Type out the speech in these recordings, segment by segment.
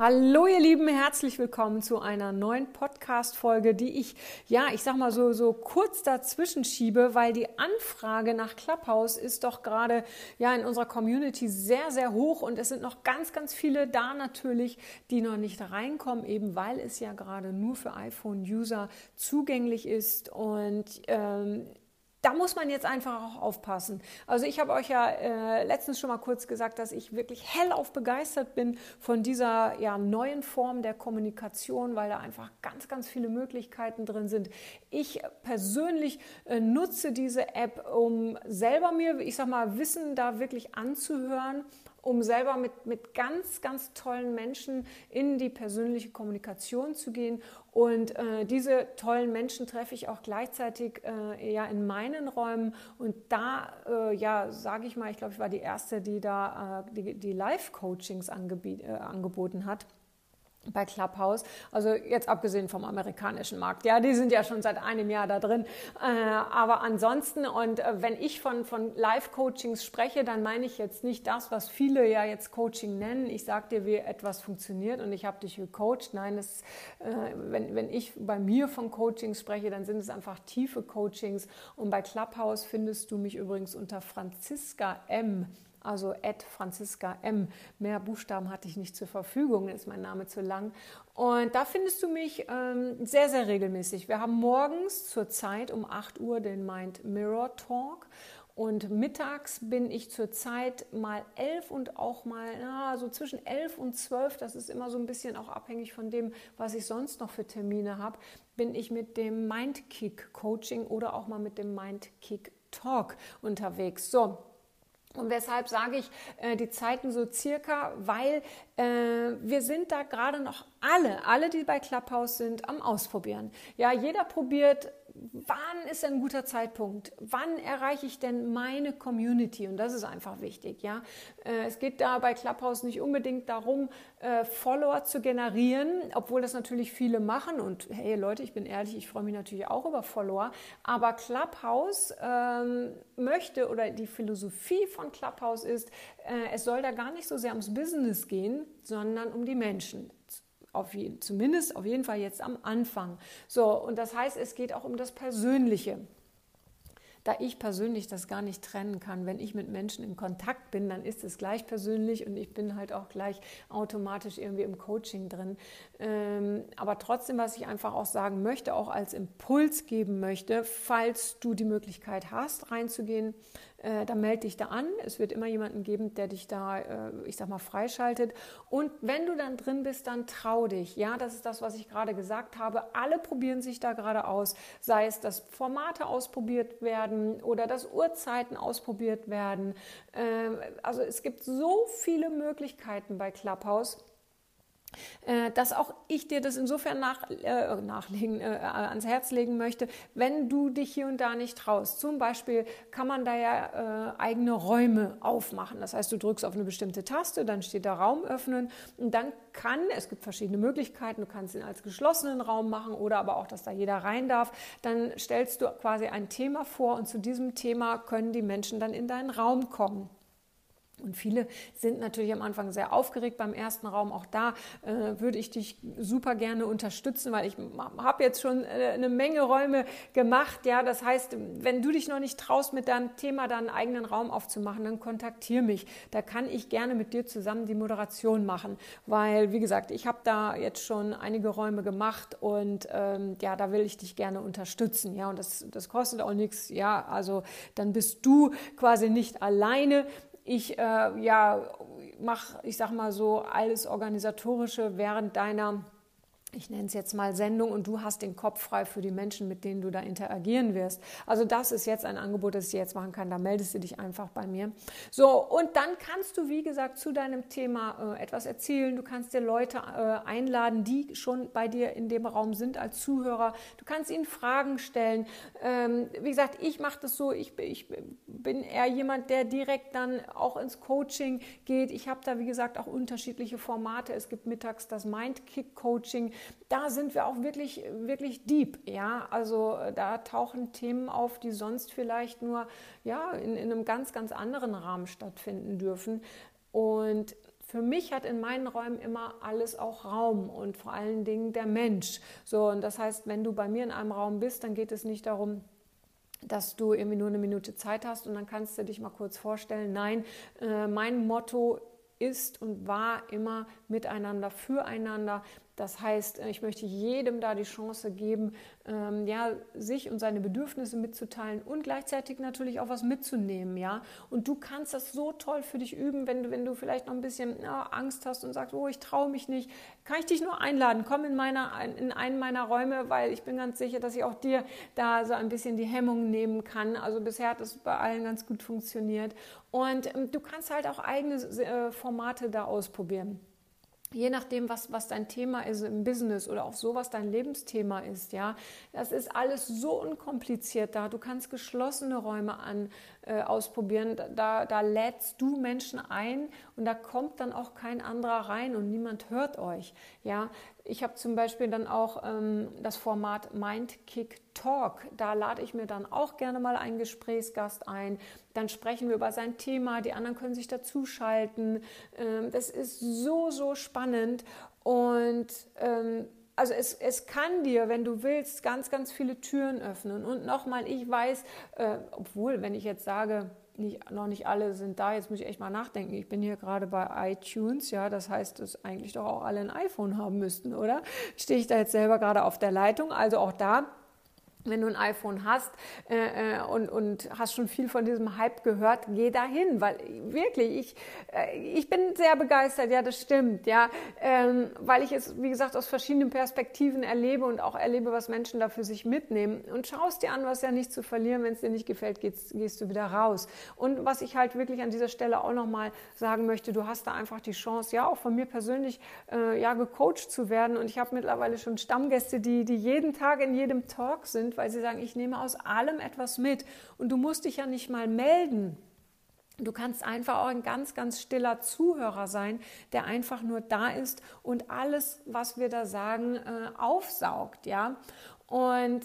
Hallo ihr Lieben, herzlich willkommen zu einer neuen Podcast-Folge, die ich, ja, ich sag mal so, so kurz dazwischen schiebe, weil die Anfrage nach Clubhouse ist doch gerade, ja, in unserer Community sehr, sehr hoch und es sind noch ganz, ganz viele da natürlich, die noch nicht reinkommen, eben weil es ja gerade nur für iPhone-User zugänglich ist und ähm, da muss man jetzt einfach auch aufpassen. Also ich habe euch ja äh, letztens schon mal kurz gesagt, dass ich wirklich hellauf begeistert bin von dieser ja, neuen Form der Kommunikation, weil da einfach ganz, ganz viele Möglichkeiten drin sind. Ich persönlich äh, nutze diese App, um selber mir, ich sag mal, Wissen da wirklich anzuhören um selber mit, mit ganz, ganz tollen Menschen in die persönliche Kommunikation zu gehen. Und äh, diese tollen Menschen treffe ich auch gleichzeitig äh, ja in meinen Räumen. Und da, äh, ja, sage ich mal, ich glaube, ich war die Erste, die da äh, die, die Live-Coachings äh, angeboten hat bei Clubhouse. Also jetzt abgesehen vom amerikanischen Markt. Ja, die sind ja schon seit einem Jahr da drin. Äh, aber ansonsten, und äh, wenn ich von, von Live-Coachings spreche, dann meine ich jetzt nicht das, was viele ja jetzt Coaching nennen. Ich sage dir, wie etwas funktioniert und ich habe dich gecoacht. Nein, es, äh, wenn, wenn ich bei mir von Coachings spreche, dann sind es einfach tiefe Coachings. Und bei Clubhouse findest du mich übrigens unter Franziska M also Franziska M. Mehr Buchstaben hatte ich nicht zur Verfügung, ist mein Name zu lang. Und da findest du mich ähm, sehr, sehr regelmäßig. Wir haben morgens zur Zeit um 8 Uhr den Mind Mirror Talk. Und mittags bin ich zur Zeit mal elf und auch mal na, so zwischen elf und zwölf, das ist immer so ein bisschen auch abhängig von dem, was ich sonst noch für Termine habe, bin ich mit dem Mindkick Coaching oder auch mal mit dem Mindkick Talk unterwegs. So, und weshalb sage ich äh, die Zeiten so circa? Weil äh, wir sind da gerade noch alle, alle, die bei Clubhouse sind, am Ausprobieren. Ja, jeder probiert wann ist ein guter Zeitpunkt? Wann erreiche ich denn meine Community? Und das ist einfach wichtig. Ja? Äh, es geht da bei Clubhouse nicht unbedingt darum, äh, Follower zu generieren, obwohl das natürlich viele machen. Und hey Leute, ich bin ehrlich, ich freue mich natürlich auch über Follower. Aber Clubhouse ähm, möchte oder die Philosophie von Clubhouse ist, äh, es soll da gar nicht so sehr ums Business gehen, sondern um die Menschen auf jeden, zumindest auf jeden Fall jetzt am Anfang. So, und das heißt, es geht auch um das Persönliche. Da ich persönlich das gar nicht trennen kann, wenn ich mit Menschen in Kontakt bin, dann ist es gleich persönlich und ich bin halt auch gleich automatisch irgendwie im Coaching drin. Ähm, aber trotzdem, was ich einfach auch sagen möchte, auch als Impuls geben möchte, falls du die Möglichkeit hast, reinzugehen, äh, dann melde dich da an. Es wird immer jemanden geben, der dich da, äh, ich sag mal, freischaltet. Und wenn du dann drin bist, dann trau dich. Ja, das ist das, was ich gerade gesagt habe. Alle probieren sich da gerade aus. Sei es, dass Formate ausprobiert werden oder dass Uhrzeiten ausprobiert werden. Äh, also es gibt so viele Möglichkeiten bei Clubhouse dass auch ich dir das insofern nach, äh, nachlegen, äh, ans Herz legen möchte, wenn du dich hier und da nicht traust. Zum Beispiel kann man da ja äh, eigene Räume aufmachen. Das heißt, du drückst auf eine bestimmte Taste, dann steht da Raum öffnen und dann kann, es gibt verschiedene Möglichkeiten, du kannst ihn als geschlossenen Raum machen oder aber auch, dass da jeder rein darf. Dann stellst du quasi ein Thema vor und zu diesem Thema können die Menschen dann in deinen Raum kommen. Und viele sind natürlich am Anfang sehr aufgeregt beim ersten Raum. Auch da äh, würde ich dich super gerne unterstützen, weil ich habe jetzt schon äh, eine Menge Räume gemacht. Ja, das heißt, wenn du dich noch nicht traust, mit deinem Thema deinen eigenen Raum aufzumachen, dann kontaktiere mich. Da kann ich gerne mit dir zusammen die Moderation machen, weil wie gesagt, ich habe da jetzt schon einige Räume gemacht und ähm, ja, da will ich dich gerne unterstützen. Ja, und das, das kostet auch nichts. Ja, also dann bist du quasi nicht alleine ich äh, ja, mache, ich sag mal so, alles Organisatorische während deiner ich nenne es jetzt mal Sendung und du hast den Kopf frei für die Menschen, mit denen du da interagieren wirst. Also das ist jetzt ein Angebot, das ich jetzt machen kann. Da meldest du dich einfach bei mir. So, und dann kannst du, wie gesagt, zu deinem Thema äh, etwas erzählen. Du kannst dir Leute äh, einladen, die schon bei dir in dem Raum sind als Zuhörer. Du kannst ihnen Fragen stellen. Ähm, wie gesagt, ich mache das so, ich, ich bin eher jemand, der direkt dann auch ins Coaching geht. Ich habe da, wie gesagt, auch unterschiedliche Formate. Es gibt mittags das Mindkick-Coaching da sind wir auch wirklich, wirklich deep. Ja, also äh, da tauchen Themen auf, die sonst vielleicht nur ja, in, in einem ganz, ganz anderen Rahmen stattfinden dürfen. Und für mich hat in meinen Räumen immer alles auch Raum und vor allen Dingen der Mensch. So, und das heißt, wenn du bei mir in einem Raum bist, dann geht es nicht darum, dass du irgendwie nur eine Minute Zeit hast und dann kannst du dich mal kurz vorstellen. Nein, äh, mein Motto ist und war immer miteinander, füreinander. Das heißt, ich möchte jedem da die Chance geben, ähm, ja, sich und seine Bedürfnisse mitzuteilen und gleichzeitig natürlich auch was mitzunehmen, ja. Und du kannst das so toll für dich üben, wenn du, wenn du vielleicht noch ein bisschen ja, Angst hast und sagst, oh, ich traue mich nicht, kann ich dich nur einladen, komm in, meiner, in einen meiner Räume, weil ich bin ganz sicher, dass ich auch dir da so ein bisschen die Hemmungen nehmen kann. Also bisher hat das bei allen ganz gut funktioniert. Und ähm, du kannst halt auch eigene äh, Formate da ausprobieren je nachdem, was, was dein Thema ist im Business oder auch so, was dein Lebensthema ist, ja, das ist alles so unkompliziert da. Du kannst geschlossene Räume an, äh, ausprobieren. Da, da lädst du Menschen ein und da kommt dann auch kein anderer rein und niemand hört euch, ja. Ich habe zum Beispiel dann auch ähm, das Format Mindkick Talk. Da lade ich mir dann auch gerne mal einen Gesprächsgast ein. Dann sprechen wir über sein Thema. Die anderen können sich dazuschalten. Ähm, das ist so, so spannend. Und ähm, also es, es kann dir, wenn du willst, ganz, ganz viele Türen öffnen. Und nochmal, ich weiß, äh, obwohl, wenn ich jetzt sage, nicht, noch nicht alle sind da. Jetzt muss ich echt mal nachdenken. Ich bin hier gerade bei iTunes, ja, das heißt, dass eigentlich doch auch alle ein iPhone haben müssten, oder? Stehe ich da jetzt selber gerade auf der Leitung? Also auch da wenn du ein iPhone hast äh, äh, und, und hast schon viel von diesem Hype gehört, geh dahin, weil wirklich, ich, äh, ich bin sehr begeistert, ja, das stimmt, ja, ähm, weil ich es, wie gesagt, aus verschiedenen Perspektiven erlebe und auch erlebe, was Menschen da für sich mitnehmen. Und schaust dir an, was ja nicht zu verlieren, wenn es dir nicht gefällt, gehst, gehst du wieder raus. Und was ich halt wirklich an dieser Stelle auch nochmal sagen möchte, du hast da einfach die Chance, ja, auch von mir persönlich, äh, ja, gecoacht zu werden. Und ich habe mittlerweile schon Stammgäste, die, die jeden Tag in jedem Talk sind, weil sie sagen, ich nehme aus allem etwas mit. Und du musst dich ja nicht mal melden. Du kannst einfach auch ein ganz, ganz stiller Zuhörer sein, der einfach nur da ist und alles, was wir da sagen, äh, aufsaugt, ja. Und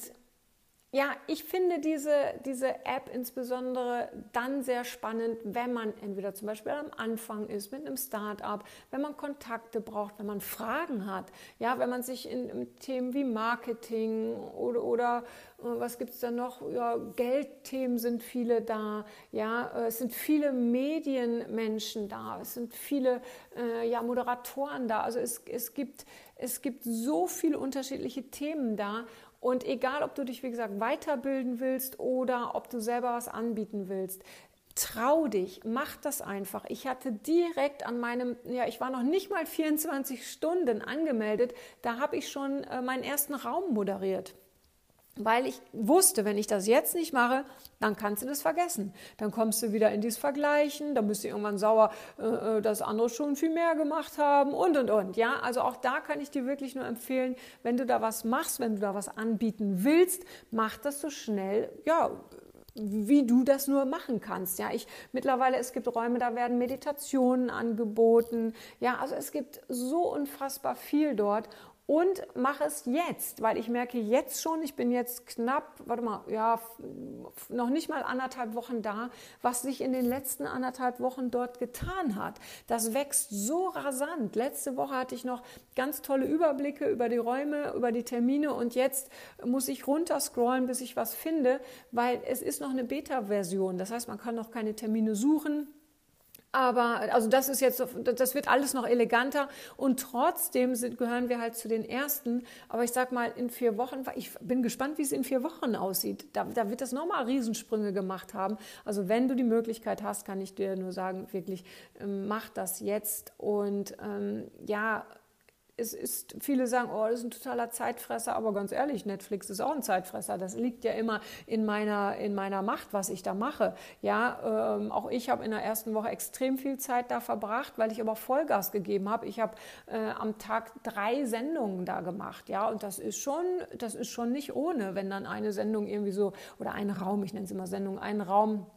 ja, ich finde diese, diese App insbesondere dann sehr spannend, wenn man entweder zum Beispiel am Anfang ist mit einem Start-up, wenn man Kontakte braucht, wenn man Fragen hat, ja, wenn man sich in, in Themen wie Marketing oder, oder äh, was gibt es da noch? Ja, Geldthemen sind viele da, ja, äh, es sind viele Medienmenschen da, es sind viele äh, ja, Moderatoren da, also es, es, gibt, es gibt so viele unterschiedliche Themen da und egal, ob du dich, wie gesagt, weiterbilden willst oder ob du selber was anbieten willst, trau dich, mach das einfach. Ich hatte direkt an meinem, ja, ich war noch nicht mal 24 Stunden angemeldet, da habe ich schon äh, meinen ersten Raum moderiert weil ich wusste, wenn ich das jetzt nicht mache, dann kannst du das vergessen. Dann kommst du wieder in dieses Vergleichen, dann bist du irgendwann sauer, äh, äh, dass andere schon viel mehr gemacht haben und und und. Ja, also auch da kann ich dir wirklich nur empfehlen, wenn du da was machst, wenn du da was anbieten willst, mach das so schnell, ja, wie du das nur machen kannst. Ja, ich mittlerweile es gibt Räume, da werden Meditationen angeboten. Ja, also es gibt so unfassbar viel dort und mache es jetzt, weil ich merke jetzt schon, ich bin jetzt knapp, warte mal, ja, noch nicht mal anderthalb Wochen da, was sich in den letzten anderthalb Wochen dort getan hat. Das wächst so rasant. Letzte Woche hatte ich noch ganz tolle Überblicke über die Räume, über die Termine und jetzt muss ich runterscrollen, bis ich was finde, weil es ist noch eine Beta-Version. Das heißt, man kann noch keine Termine suchen aber also das ist jetzt, das wird alles noch eleganter und trotzdem sind, gehören wir halt zu den ersten. Aber ich sag mal, in vier Wochen, ich bin gespannt, wie es in vier Wochen aussieht. Da, da wird das nochmal Riesensprünge gemacht haben. Also wenn du die Möglichkeit hast, kann ich dir nur sagen, wirklich, ähm, mach das jetzt und ähm, ja, es ist, viele sagen, oh, das ist ein totaler Zeitfresser, aber ganz ehrlich, Netflix ist auch ein Zeitfresser. Das liegt ja immer in meiner, in meiner Macht, was ich da mache. Ja, ähm, auch ich habe in der ersten Woche extrem viel Zeit da verbracht, weil ich aber Vollgas gegeben habe. Ich habe äh, am Tag drei Sendungen da gemacht, ja, und das ist schon, das ist schon nicht ohne, wenn dann eine Sendung irgendwie so, oder ein Raum, ich nenne es immer Sendung, ein Raum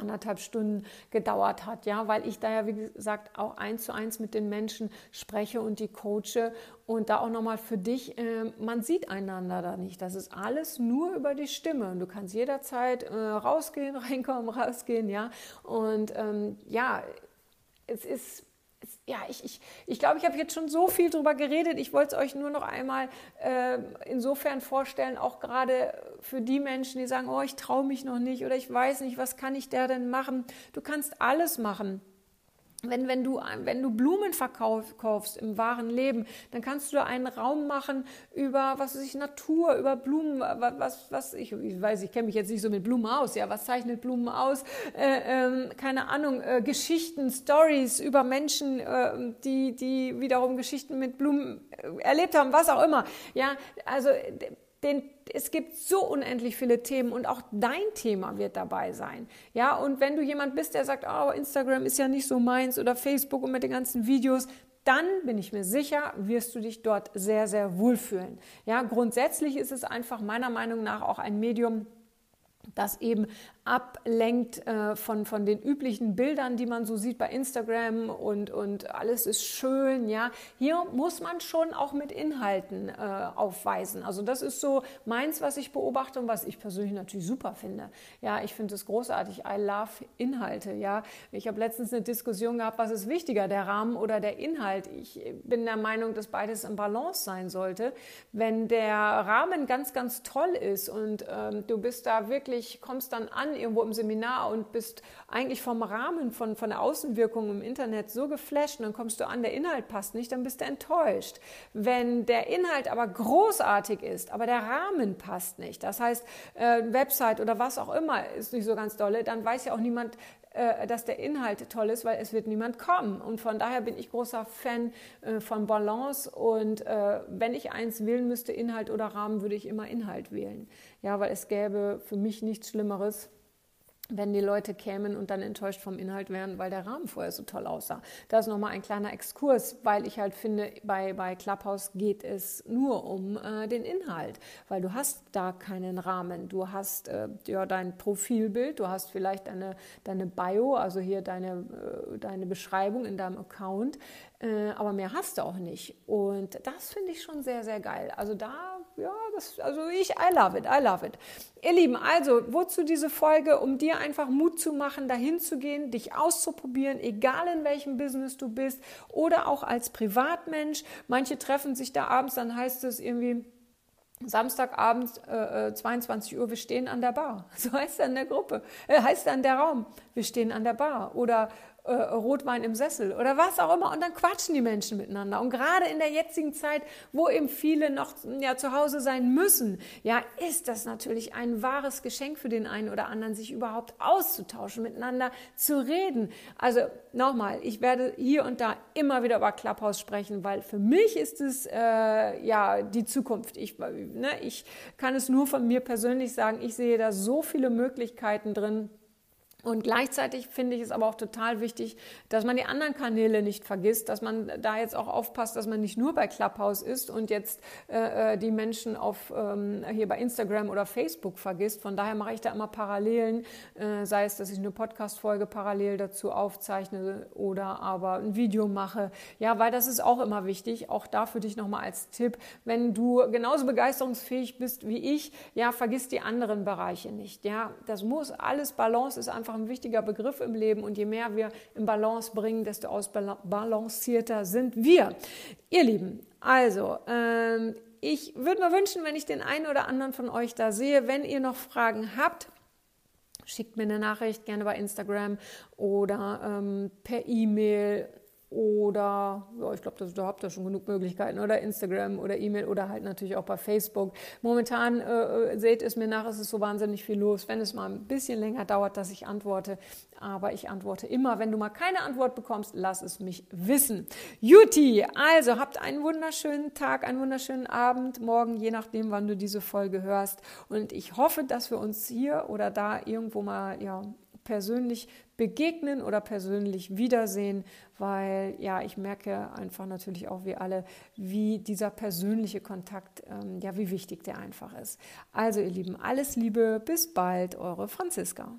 anderthalb Stunden gedauert hat, ja, weil ich da ja, wie gesagt, auch eins zu eins mit den Menschen spreche und die coache und da auch nochmal für dich, äh, man sieht einander da nicht. Das ist alles nur über die Stimme und du kannst jederzeit äh, rausgehen, reinkommen, rausgehen, ja, und ähm, ja, es ist ja, ich, ich, ich glaube, ich habe jetzt schon so viel drüber geredet. Ich wollte es euch nur noch einmal äh, insofern vorstellen, auch gerade für die Menschen, die sagen, oh, ich traue mich noch nicht oder ich weiß nicht, was kann ich da denn machen. Du kannst alles machen wenn, wenn, du, wenn du Blumen verkaufst im wahren Leben, dann kannst du da einen Raum machen über, was weiß ich, Natur, über Blumen, was, was ich, ich weiß, ich kenne mich jetzt nicht so mit Blumen aus, ja, was zeichnet Blumen aus? Äh, äh, keine Ahnung, äh, Geschichten, Stories über Menschen, äh, die, die wiederum Geschichten mit Blumen äh, erlebt haben, was auch immer. Ja, also den, es gibt so unendlich viele Themen und auch dein Thema wird dabei sein. Ja, und wenn du jemand bist, der sagt, oh, Instagram ist ja nicht so meins oder Facebook und mit den ganzen Videos, dann bin ich mir sicher, wirst du dich dort sehr, sehr wohlfühlen. Ja, grundsätzlich ist es einfach meiner Meinung nach auch ein Medium, das eben ablenkt äh, von, von den üblichen Bildern, die man so sieht bei Instagram und, und alles ist schön. Ja, hier muss man schon auch mit Inhalten äh, aufweisen. Also das ist so meins, was ich beobachte und was ich persönlich natürlich super finde. Ja, ich finde es großartig. I love Inhalte. Ja, ich habe letztens eine Diskussion gehabt, was ist wichtiger, der Rahmen oder der Inhalt. Ich bin der Meinung, dass beides im Balance sein sollte. Wenn der Rahmen ganz, ganz toll ist und ähm, du bist da wirklich, kommst dann an irgendwo im Seminar und bist eigentlich vom Rahmen, von, von der Außenwirkung im Internet so geflasht und dann kommst du an, der Inhalt passt nicht, dann bist du enttäuscht. Wenn der Inhalt aber großartig ist, aber der Rahmen passt nicht, das heißt, äh, Website oder was auch immer ist nicht so ganz dolle, dann weiß ja auch niemand, äh, dass der Inhalt toll ist, weil es wird niemand kommen. Und von daher bin ich großer Fan äh, von Balance. Und äh, wenn ich eins wählen müsste, Inhalt oder Rahmen, würde ich immer Inhalt wählen. Ja, weil es gäbe für mich nichts Schlimmeres wenn die Leute kämen und dann enttäuscht vom Inhalt wären, weil der Rahmen vorher so toll aussah. Das ist nochmal ein kleiner Exkurs, weil ich halt finde, bei, bei Clubhouse geht es nur um äh, den Inhalt, weil du hast da keinen Rahmen. Du hast äh, ja dein Profilbild, du hast vielleicht deine, deine Bio, also hier deine, äh, deine Beschreibung in deinem Account, äh, aber mehr hast du auch nicht. Und das finde ich schon sehr, sehr geil. Also da ja, das, also ich, I love it, I love it. Ihr Lieben, also, wozu diese Folge? Um dir einfach Mut zu machen, dahin zu gehen, dich auszuprobieren, egal in welchem Business du bist oder auch als Privatmensch. Manche treffen sich da abends, dann heißt es irgendwie, Samstagabend, äh, 22 äh, Uhr, wir stehen an der Bar. So heißt dann der Gruppe, äh, heißt dann der Raum, wir stehen an der Bar. Oder äh, Rotwein im Sessel oder was auch immer. Und dann quatschen die Menschen miteinander. Und gerade in der jetzigen Zeit, wo eben viele noch ja, zu Hause sein müssen, ja, ist das natürlich ein wahres Geschenk für den einen oder anderen, sich überhaupt auszutauschen, miteinander zu reden. Also nochmal, ich werde hier und da immer wieder über Clubhouse sprechen, weil für mich ist es äh, ja die Zukunft. Ich, ne, ich kann es nur von mir persönlich sagen, ich sehe da so viele Möglichkeiten drin und gleichzeitig finde ich es aber auch total wichtig, dass man die anderen Kanäle nicht vergisst, dass man da jetzt auch aufpasst, dass man nicht nur bei Clubhouse ist und jetzt äh, äh, die Menschen auf ähm, hier bei Instagram oder Facebook vergisst. Von daher mache ich da immer Parallelen, äh, sei es, dass ich eine Podcast-Folge parallel dazu aufzeichne oder aber ein Video mache. Ja, weil das ist auch immer wichtig. Auch da für dich nochmal als Tipp, wenn du genauso begeisterungsfähig bist wie ich, ja, vergiss die anderen Bereiche nicht. Ja, das muss alles Balance ist einfach einfach ein wichtiger Begriff im Leben und je mehr wir im Balance bringen, desto ausbalancierter sind wir. Ihr Lieben, also ähm, ich würde mir wünschen, wenn ich den einen oder anderen von euch da sehe, wenn ihr noch Fragen habt, schickt mir eine Nachricht gerne bei Instagram oder ähm, per E-Mail oder ja, ich glaube, da habt ihr schon genug Möglichkeiten oder Instagram oder E-Mail oder halt natürlich auch bei Facebook. Momentan äh, seht es mir nach, es ist so wahnsinnig viel los. Wenn es mal ein bisschen länger dauert, dass ich antworte, aber ich antworte immer. Wenn du mal keine Antwort bekommst, lass es mich wissen. Juti, also habt einen wunderschönen Tag, einen wunderschönen Abend, morgen, je nachdem, wann du diese Folge hörst. Und ich hoffe, dass wir uns hier oder da irgendwo mal ja persönlich begegnen oder persönlich wiedersehen, weil ja, ich merke einfach natürlich auch wie alle, wie dieser persönliche Kontakt, ähm, ja, wie wichtig der einfach ist. Also ihr Lieben, alles Liebe, bis bald, eure Franziska.